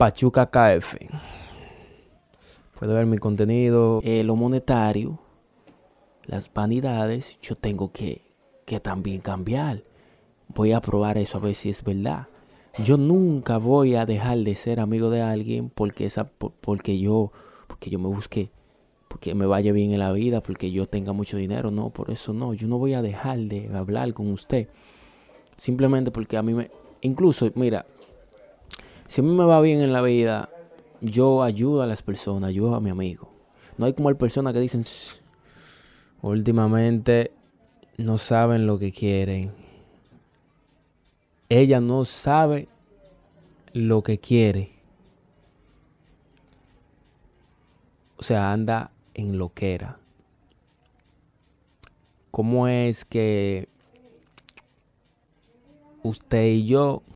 Pachuca KF. Puede ver mi contenido. Eh, lo monetario, las vanidades, yo tengo que, que también cambiar. Voy a probar eso a ver si es verdad. Yo nunca voy a dejar de ser amigo de alguien porque, esa, porque, yo, porque yo me busque, porque me vaya bien en la vida, porque yo tenga mucho dinero. No, por eso no. Yo no voy a dejar de hablar con usted. Simplemente porque a mí me... Incluso, mira, si a mí me va bien en la vida, yo ayudo a las personas, ayudo a mi amigo. No hay como hay personas que dicen, últimamente no saben lo que quieren. Ella no sabe lo que quiere. O sea, anda en lo que era. ¿Cómo es que usted y yo